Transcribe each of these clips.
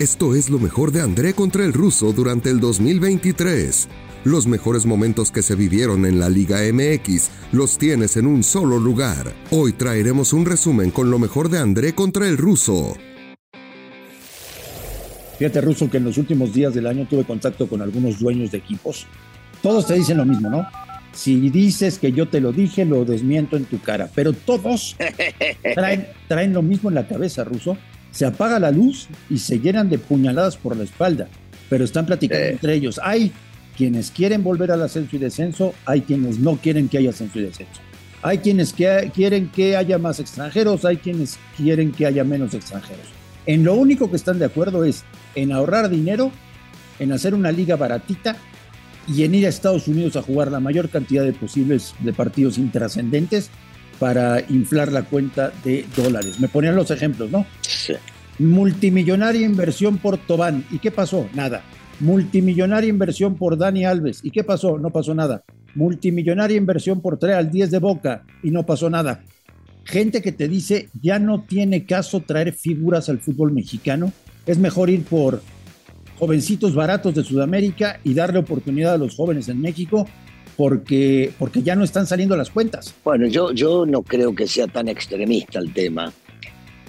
Esto es lo mejor de André contra el ruso durante el 2023. Los mejores momentos que se vivieron en la Liga MX los tienes en un solo lugar. Hoy traeremos un resumen con lo mejor de André contra el ruso. Fíjate, Ruso, que en los últimos días del año tuve contacto con algunos dueños de equipos. Todos te dicen lo mismo, ¿no? Si dices que yo te lo dije, lo desmiento en tu cara. Pero todos traen, traen lo mismo en la cabeza, Ruso se apaga la luz y se llenan de puñaladas por la espalda, pero están platicando entre ellos. Hay quienes quieren volver al ascenso y descenso, hay quienes no quieren que haya ascenso y descenso. Hay quienes quieren que haya más extranjeros, hay quienes quieren que haya menos extranjeros. En lo único que están de acuerdo es en ahorrar dinero, en hacer una liga baratita y en ir a Estados Unidos a jugar la mayor cantidad de posibles de partidos intrascendentes para inflar la cuenta de dólares. Me ponían los ejemplos, ¿no? Sí. Multimillonaria inversión por Tobán. ¿Y qué pasó? Nada. Multimillonaria inversión por Dani Alves. ¿Y qué pasó? No pasó nada. Multimillonaria inversión por traer al 10 de Boca. Y no pasó nada. Gente que te dice, ya no tiene caso traer figuras al fútbol mexicano. Es mejor ir por jovencitos baratos de Sudamérica y darle oportunidad a los jóvenes en México porque, porque ya no están saliendo las cuentas. Bueno, yo, yo no creo que sea tan extremista el tema,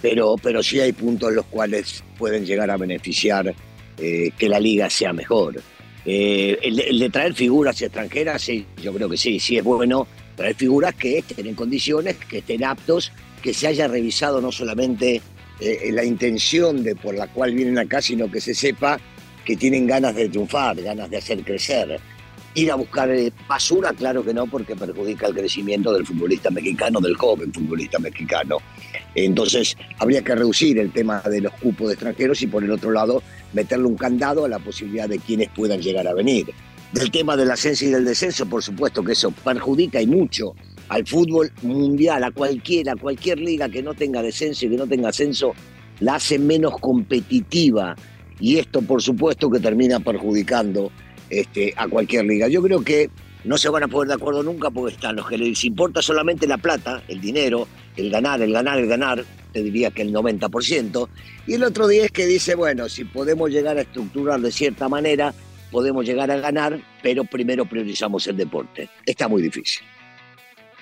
pero, pero sí hay puntos en los cuales pueden llegar a beneficiar eh, que la liga sea mejor. Eh, el, de traer figuras extranjeras, sí, yo creo que sí, sí es bueno traer figuras que estén en condiciones, que estén aptos, que se haya revisado no solamente eh, la intención de por la cual vienen acá, sino que se sepa que tienen ganas de triunfar, ganas de hacer crecer. Ir a buscar basura, claro que no, porque perjudica el crecimiento del futbolista mexicano, del joven futbolista mexicano. Entonces, habría que reducir el tema de los cupos de extranjeros y, por el otro lado, meterle un candado a la posibilidad de quienes puedan llegar a venir. Del tema del ascenso y del descenso, por supuesto que eso perjudica y mucho al fútbol mundial, a cualquiera, cualquier liga que no tenga descenso y que no tenga ascenso, la hace menos competitiva. Y esto, por supuesto, que termina perjudicando este, a cualquier liga. Yo creo que no se van a poner de acuerdo nunca porque están los que les importa solamente la plata, el dinero, el ganar, el ganar, el ganar, te diría que el 90%, y el otro día es que dice, bueno, si podemos llegar a estructurar de cierta manera, podemos llegar a ganar, pero primero priorizamos el deporte. Está muy difícil.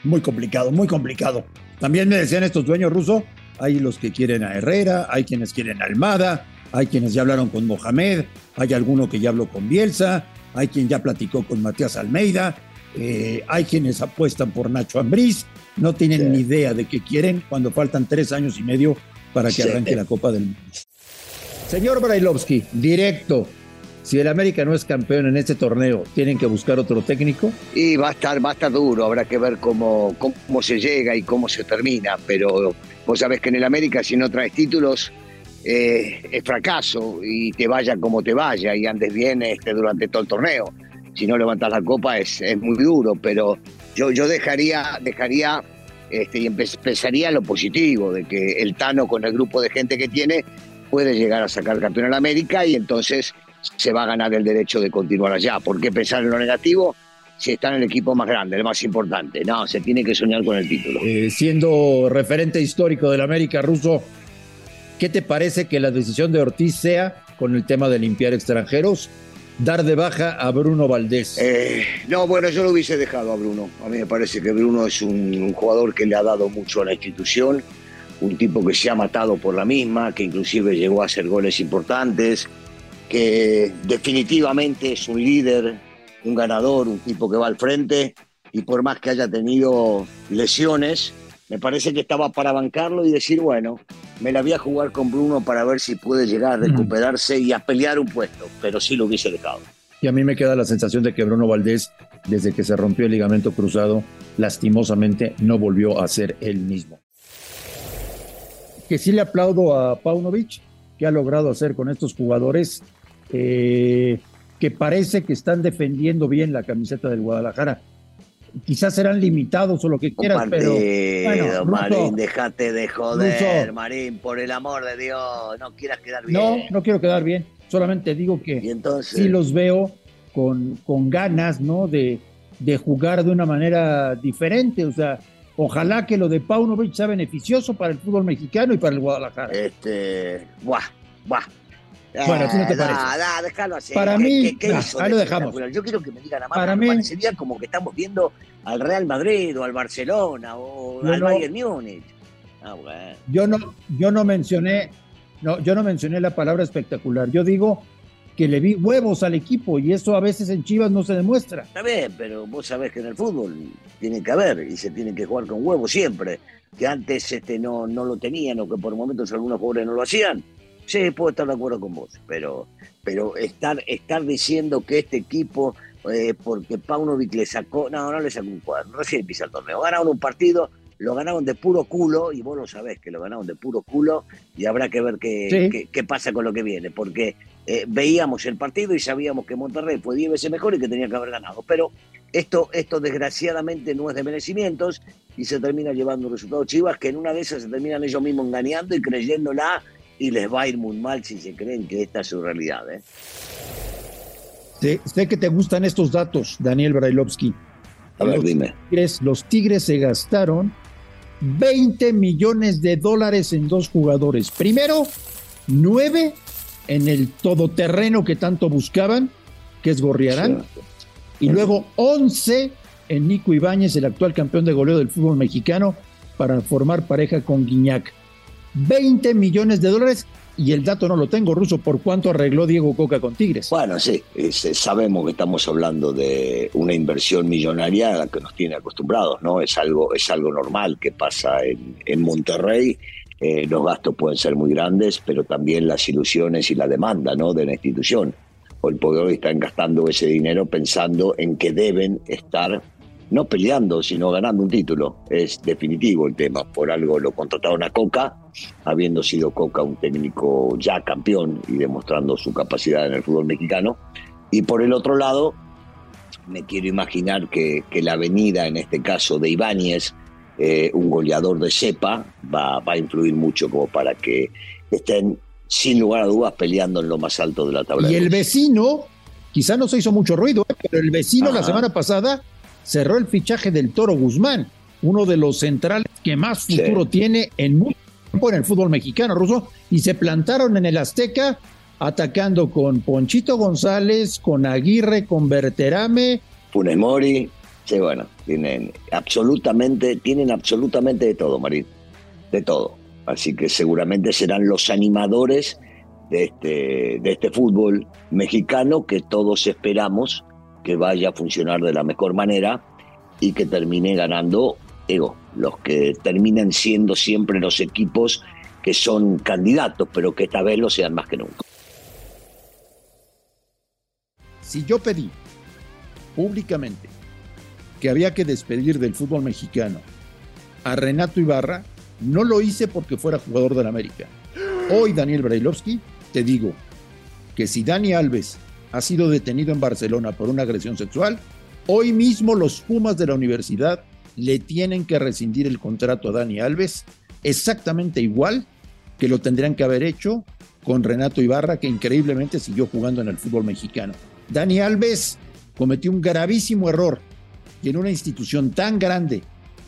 Muy complicado, muy complicado. También me decían estos dueños rusos, hay los que quieren a Herrera, hay quienes quieren a Almada, hay quienes ya hablaron con Mohamed, hay alguno que ya habló con Bielsa, hay quien ya platicó con Matías Almeida, eh, hay quienes apuestan por Nacho Ambriz, no tienen ni idea de qué quieren cuando faltan tres años y medio para que arranque la Copa del Mundo. Señor Brailovsky, directo, si el América no es campeón en este torneo, ¿tienen que buscar otro técnico? Y va a estar, va a estar duro, habrá que ver cómo, cómo se llega y cómo se termina, pero vos sabés que en el América si no traes títulos eh, es fracaso y te vaya como te vaya y andes bien este, durante todo el torneo. Si no levantas la copa es, es muy duro, pero yo, yo dejaría, dejaría este, y empezaría lo positivo, de que el Tano con el grupo de gente que tiene puede llegar a sacar campeón en América y entonces se va a ganar el derecho de continuar allá. ¿Por qué pensar en lo negativo? si está en el equipo más grande, el más importante. No, se tiene que soñar con el título. Eh, siendo referente histórico del América ruso, ¿Qué te parece que la decisión de Ortiz sea, con el tema de limpiar extranjeros, dar de baja a Bruno Valdés? Eh, no, bueno, yo lo hubiese dejado a Bruno. A mí me parece que Bruno es un, jugador que le ha dado mucho a la institución, un tipo que se ha matado por la misma, que inclusive llegó a hacer goles importantes, que definitivamente es un líder, un ganador, un tipo que va al frente y por más que haya tenido lesiones, me parece que estaba para bancarlo y decir, bueno, me la voy a jugar con Bruno para ver si puede llegar a recuperarse y a pelear un puesto, pero sí lo hubiese dejado. Y a mí me queda la sensación de que Bruno Valdés, desde que se rompió el ligamento cruzado, lastimosamente no volvió a ser el mismo. Que sí le aplaudo a Paunovic, que ha logrado hacer con estos jugadores, eh, que parece que están defendiendo bien la camiseta del Guadalajara quizás serán limitados o lo que quieras, pero bueno, Marín, déjate de joder, Marín, por el amor de Dios, no quieras quedar bien. No, no quiero quedar bien, solamente digo que sí los veo con, con ganas, ¿no? De, de jugar de una manera diferente, o sea, ojalá que lo de Paunovic sea beneficioso para el fútbol mexicano y para el Guadalajara. Este, buah, buah. Bueno, ¿tú no te Eh, parece? da, da, déjalo así. Para ¿Qué- mí, qué- qué nah, ahí lo dejamos. Yo quiero que me digan a más. Para me mí- parecería como que estamos viendo al Real Madrid o al Barcelona o al no- Bayern Múnich. Ah, bueno. Yo no, yo no mencioné, no, yo no mencioné la palabra espectacular. Yo digo que le vi huevos al equipo y eso a veces en Chivas no se demuestra. Está bien, pero vos sabés que en el fútbol tiene que haber y se tiene que jugar con huevos siempre. Que antes este, no, no lo tenían o que por momentos algunos jugadores no lo hacían. Sí, puedo estar de acuerdo con vos, pero, pero estar, estar diciendo que este equipo, eh, porque Paunovic le sacó, no, no le sacó un cuadro, recién empieza el torneo, ganaron un partido, lo ganaron de puro culo, y vos lo sabés que lo ganaron de puro culo, y habrá que ver qué, Sí. qué, qué pasa con lo que viene, porque eh, veíamos el partido y sabíamos que Monterrey fue 10 veces mejor y que tenía que haber ganado, pero esto, esto desgraciadamente no es de merecimientos y se termina llevando un resultado chivas que en una de esas se terminan ellos mismos engañando y creyéndola y les va a ir muy mal si se creen que esta es su realidad. ¿eh? Sé, sé que te gustan estos datos, Daniel Brailovsky. A ver, los, dime. Tigres, los Tigres se gastaron 20 millones de dólares en dos jugadores. Primero, 9 en el todoterreno que tanto buscaban, que es Gorriarán. Y luego 11 en Nico Ibáñez, el actual campeón de goleo del fútbol mexicano, para formar pareja con Guiñac. 20 millones de dólares y el dato no lo tengo, Ruso, por cuánto arregló Diego Coca con Tigres. Bueno, sí, eh, sabemos que estamos hablando de una inversión millonaria a la que nos tiene acostumbrados, ¿no? Es algo, es algo normal que pasa en, en Monterrey. Eh, los gastos pueden ser muy grandes, pero también las ilusiones y la demanda, ¿no? De la institución. Hoy por hoy están gastando ese dinero pensando en que deben estar no peleando, sino ganando un título. Es definitivo el tema. Por algo lo contrataron a Coca, habiendo sido Coca un técnico ya campeón y demostrando su capacidad en el fútbol mexicano. Y por el otro lado, me quiero imaginar que, que la venida, en este caso de Ibáñez, eh, un goleador de cepa, va, va a influir mucho como para que estén, sin lugar a dudas, peleando en lo más alto de la tabla. Y el vecino, quizá no se hizo mucho ruido, ¿eh? pero el vecino la semana pasada cerró el fichaje del Toro Guzmán, uno de los centrales que más Sí. futuro tiene en mucho tiempo en el fútbol mexicano, Ruso, y se plantaron en el Azteca atacando con Ponchito González, con Aguirre, con Berterame. Funes Mori, sí, bueno, tienen absolutamente, tienen absolutamente de todo, Marín, de todo. Así que seguramente serán los animadores de este, de este fútbol mexicano que todos esperamos que vaya a funcionar de la mejor manera y que termine ganando, digo, los que terminen siendo siempre los equipos que son candidatos, pero que esta vez lo sean más que nunca. Si yo pedí públicamente que había que despedir del fútbol mexicano a Renato Ibarra, no lo hice porque fuera jugador del América. Hoy, Daniel Brailovsky, te digo que si Dani Alves ha sido detenido en Barcelona por una agresión sexual, hoy mismo los Pumas de la universidad le tienen que rescindir el contrato a Dani Alves exactamente igual que lo tendrían que haber hecho con Renato Ibarra, que increíblemente siguió jugando en el fútbol mexicano. Dani Alves cometió un gravísimo error y en una institución tan grande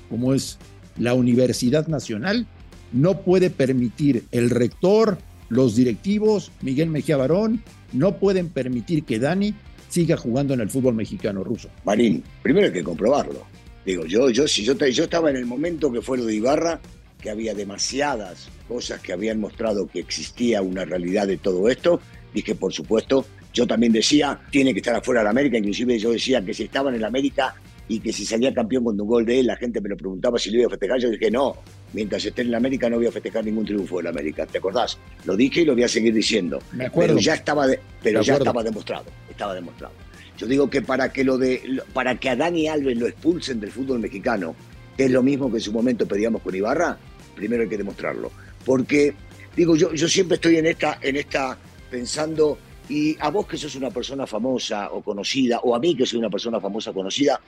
como es la Universidad Nacional, no puede permitir el rector, los directivos, Miguel Mejía Barón, no pueden permitir que Dani siga jugando en el fútbol mexicano ruso. Marín, primero hay que comprobarlo. Digo, yo, yo, si yo, estaba en el momento que fue lo de Ibarra, que había demasiadas cosas que habían mostrado que existía una realidad de todo esto, dije, por supuesto, yo también decía, tiene que estar afuera de la América, inclusive yo decía que si estaba en el América y que si salía campeón con un gol de él, la gente me lo preguntaba si lo iba a festejar, yo dije, no, mientras esté en la América no voy a festejar ningún triunfo de la América, ¿te acordás? Lo dije y lo voy a seguir diciendo. Me acuerdo. Pero ya estaba, de- pero ya estaba demostrado, estaba demostrado. Yo digo que para que lo de para que a Dani Alves lo expulsen del fútbol mexicano, que es lo mismo que en su momento pedíamos con Ibarra, primero hay que demostrarlo. Porque, digo, yo, yo siempre estoy en esta, en esta pensando, y a vos que sos una persona famosa o conocida, o a mí que soy una persona famosa o conocida,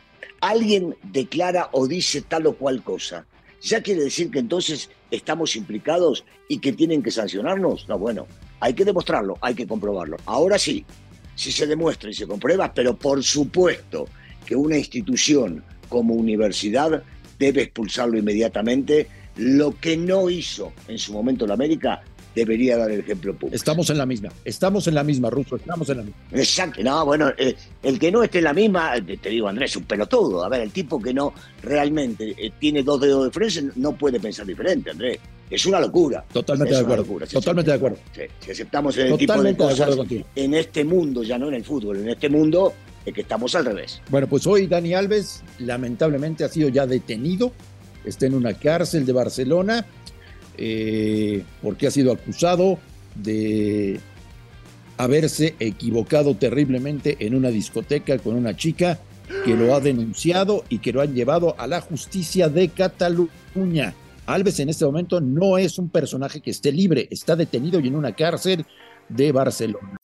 alguien declara o dice tal o cual cosa. ¿Ya quiere decir que entonces estamos implicados y que tienen que sancionarnos? No, bueno, hay que demostrarlo, hay que comprobarlo. Ahora sí, si se demuestra y se comprueba, pero por supuesto que una institución como universidad debe expulsarlo inmediatamente. Lo que no hizo en su momento la América debería dar el ejemplo público. Estamos en la misma, estamos en la misma, Russo, estamos en la misma. Exacto, no, bueno, eh, el que no esté en la misma, te digo Andrés, un pelotudo. A ver, el tipo que no realmente eh, tiene dos dedos de frente no puede pensar diferente, Andrés. Es una locura. Totalmente de acuerdo. Totalmente de acuerdo. Si aceptamos el tipo de cosas en este mundo, ya no en el fútbol, en este mundo es que estamos al revés. Bueno, pues hoy Dani Alves lamentablemente ha sido ya detenido, está en una cárcel de Barcelona eh, porque ha sido acusado de haberse equivocado terriblemente en una discoteca con una chica que lo ha denunciado y que lo han llevado a la justicia de Cataluña. Alves en este momento no es un personaje que esté libre, está detenido y en una cárcel de Barcelona.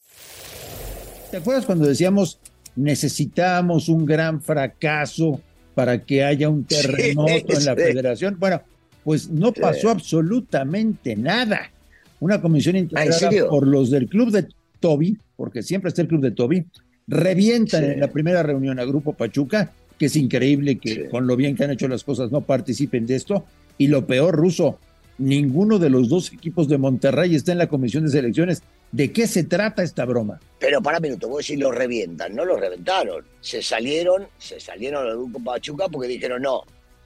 ¿Te acuerdas cuando decíamos necesitamos un gran fracaso para que haya un terremoto en la federación? Bueno, pues no pasó absolutamente nada. Una comisión integrada por los del club de Toby, porque siempre está el club de Toby, revientan en la primera reunión a Grupo Pachuca, que es increíble que con lo bien que han hecho las cosas no participen de esto, y lo peor, Ruso, ninguno de los dos equipos de Monterrey está en la comisión de selecciones. ¿De qué se trata esta broma? Pero para un minuto, vos decís lo revientan, no lo reventaron. Se salieron, se salieron del grupo Pachuca porque dijeron no,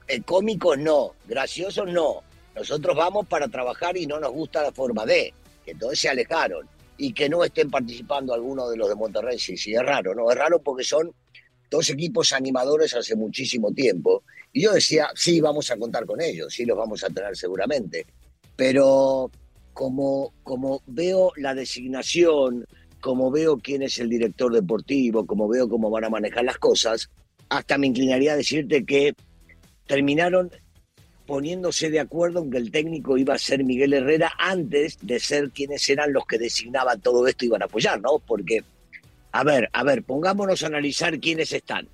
el cómico no, gracioso no. Nosotros vamos para trabajar y no nos gusta la forma de. Entonces se alejaron. Y que no estén participando algunos de los de Monterrey, sí, sí, es raro, ¿no? Es raro porque son dos equipos animadores hace muchísimo tiempo. Y yo decía, sí, vamos a contar con ellos, sí, los vamos a tener seguramente. Pero como, como veo la designación, como veo quién es el director deportivo, como veo cómo van a manejar las cosas, hasta me inclinaría a decirte que terminaron poniéndose de acuerdo en que el técnico iba a ser Miguel Herrera antes de ser quienes eran los que designaban todo esto y iban a apoyar, ¿no? Porque a ver, a ver, pongámonos a analizar quiénes están.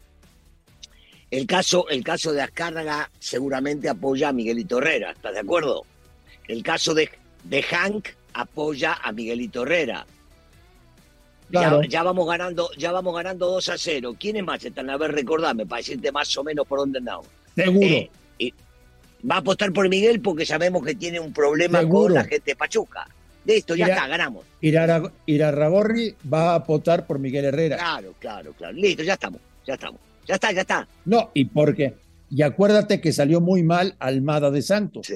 El caso, el caso de Azcárraga seguramente apoya a Miguelito Herrera, ¿estás de acuerdo? El caso de, de Hank apoya a Miguelito Herrera. Ya, vamos ganando, ya vamos ganando 2 a 0. ¿Quiénes más están? A ver, recordame, para decirte más o menos por dónde andamos. Seguro. Eh, va a apostar por Miguel porque sabemos que tiene un problema con la gente de Pachuca. Listo, ya está, ganamos. Irarragorri va a apostar por Miguel Herrera. Claro, claro, claro. Listo, ya estamos, ya estamos. Ya está, ya está. No, y porque, y acuérdate que salió muy mal Almada de Santos. Sí.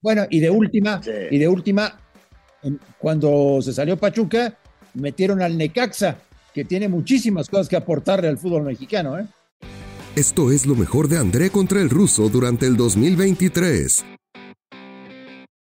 Bueno, y de última, y de última, cuando se salió Pachuca, metieron al Necaxa, que tiene muchísimas cosas que aportarle al fútbol mexicano, ¿eh? Esto es lo mejor de André contra el ruso durante el 2023.